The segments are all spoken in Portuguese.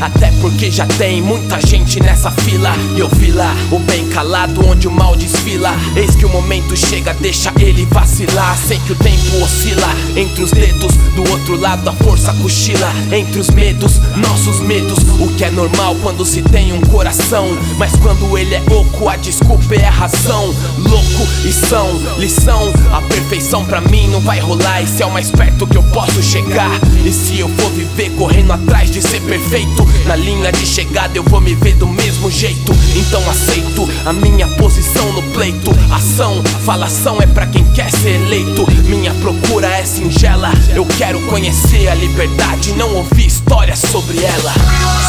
Até porque já tem muita gente nessa fila. E eu vi lá o bem calado onde o mal desfila. Eis que o momento chega, deixa ele vacilar. Sei que o tempo oscila entre os dedos. Do outro lado a força cochila. Entre os medos, nossos medos. O que é normal quando se tem um coração. Mas quando ele é oco, a desculpa é a razão. Louco e são, lição. A perfeição pra mim não vai rolar. Esse é o mais perto que eu posso chegar. E se eu for viver correndo atrás de ser perfeito, na linha de chegada eu vou me ver do mesmo jeito. Então aceito a minha posição no pleito. Ação, falação é pra quem quer ser eleito. Minha procura é singela. Eu quero conhecer a liberdade, não ouvir histórias sobre ela.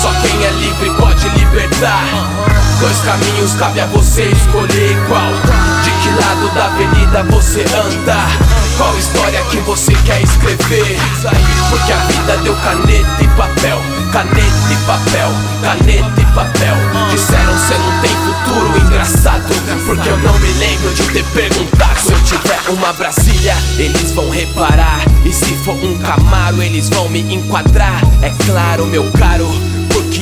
Só quem é livre pode libertar. Dois caminhos cabe a você escolher qual. Que lado da avenida você anda? Qual história que você quer escrever? Porque a vida deu caneta e papel, caneta e papel, caneta e papel. Disseram cê não tem futuro, engraçado. Porque eu não me lembro de ter perguntado. Se eu tiver uma Brasília, eles vão reparar. E se for um Camaro, eles vão me enquadrar. É claro, meu caro.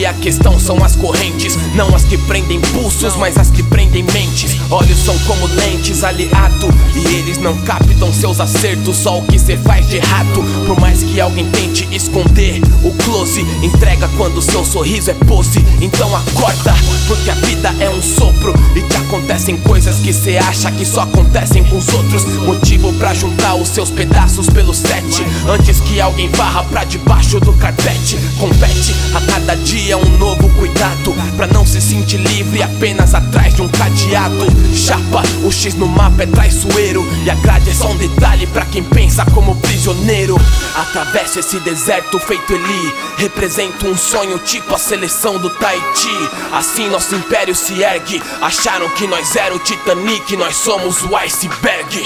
A questão são as correntes, não as que prendem pulsos, mas as que prendem mentes. Olhos são como lentes, aliado, e eles não captam seus acertos, só o que cê faz de errado. Por mais que alguém tente esconder, o close entrega quando seu sorriso é pose. Então acorda, porque a vida é um sopro e te acontecem coisas que cê acha que só acontecem com os outros. Motivo pra juntar os seus pedaços pelo sete, antes que alguém varra pra debaixo do carpete. Compete a cada dia um novo cuidado Pra não se sentir livre apenas atrás de um cadeado. Chapa, o X no mapa é traiçoeiro E a grade é só um detalhe pra quem pensa como prisioneiro. Atravesso esse deserto feito Eli Represento um sonho tipo a seleção do Tahiti. Assim nosso império se ergue Acharam que nós era o Titanic, nós somos o iceberg.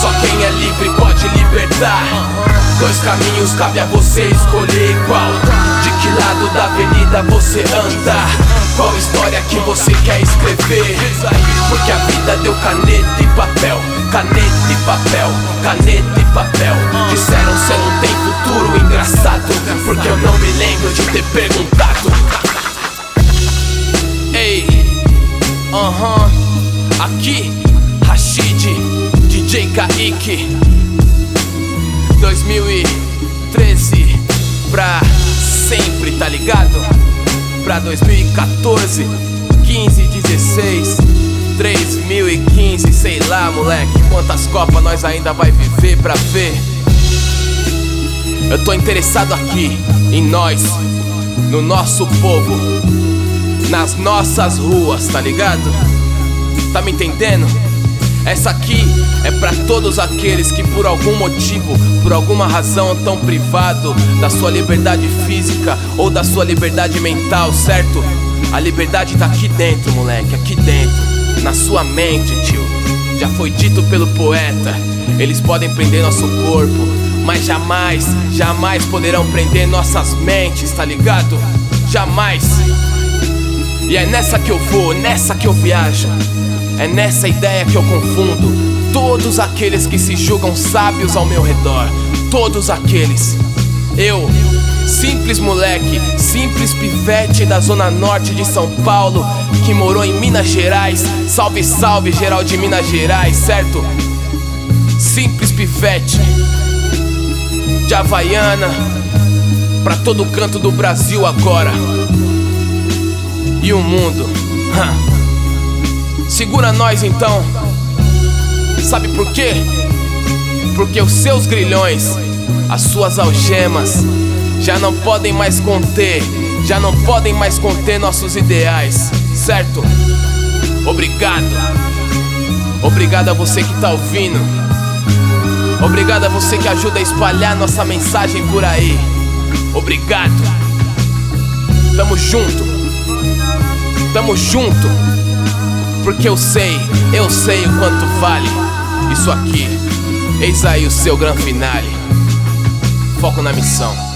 Só quem é livre pode libertar. Dois caminhos cabe a você escolher qual lado da avenida você anda. Qual história que você quer escrever? Porque a vida deu caneta e papel Caneta e papel, caneta e papel. Disseram cê não tem futuro, engraçado Porque eu não me lembro de ter perguntado. Ei, aham, aqui, Rashid, DJ Kaique. 2013 pra sempre, tá ligado? Pra 2014, 15, 16, 3015, sei lá, moleque. Quantas copas nós ainda vai viver pra ver? Eu tô interessado aqui, em nós, no nosso povo, nas nossas ruas, tá ligado? Tá me entendendo? Essa aqui é para todos aqueles que por algum motivo, por alguma razão tão privado da sua liberdade física ou da sua liberdade mental, certo? A liberdade tá aqui dentro, moleque, aqui dentro, na sua mente, tio. Já foi dito pelo poeta, eles podem prender nosso corpo, mas jamais, jamais poderão prender nossas mentes, tá ligado? Jamais. E é nessa que eu vou, nessa que eu viajo. É nessa ideia que eu confundo todos aqueles que se julgam sábios ao meu redor. Todos aqueles. Eu, simples moleque, simples pivete da zona norte de São Paulo, que morou em Minas Gerais. Salve, salve, geral de Minas Gerais, certo? Simples pivete de Havaiana pra todo canto do Brasil agora. E o mundo. Huh. Segura nós então. Sabe por quê? Porque os seus grilhões, as suas algemas, já não podem mais conter, já não podem mais conter nossos ideais, certo? Obrigado. Obrigado a você que tá ouvindo. Obrigado a você que ajuda a espalhar nossa mensagem por aí. Obrigado. Tamo junto. Tamo junto. Porque eu sei, eu sei o quanto vale isso aqui. Eis aí o seu grande finale. Foco na missão.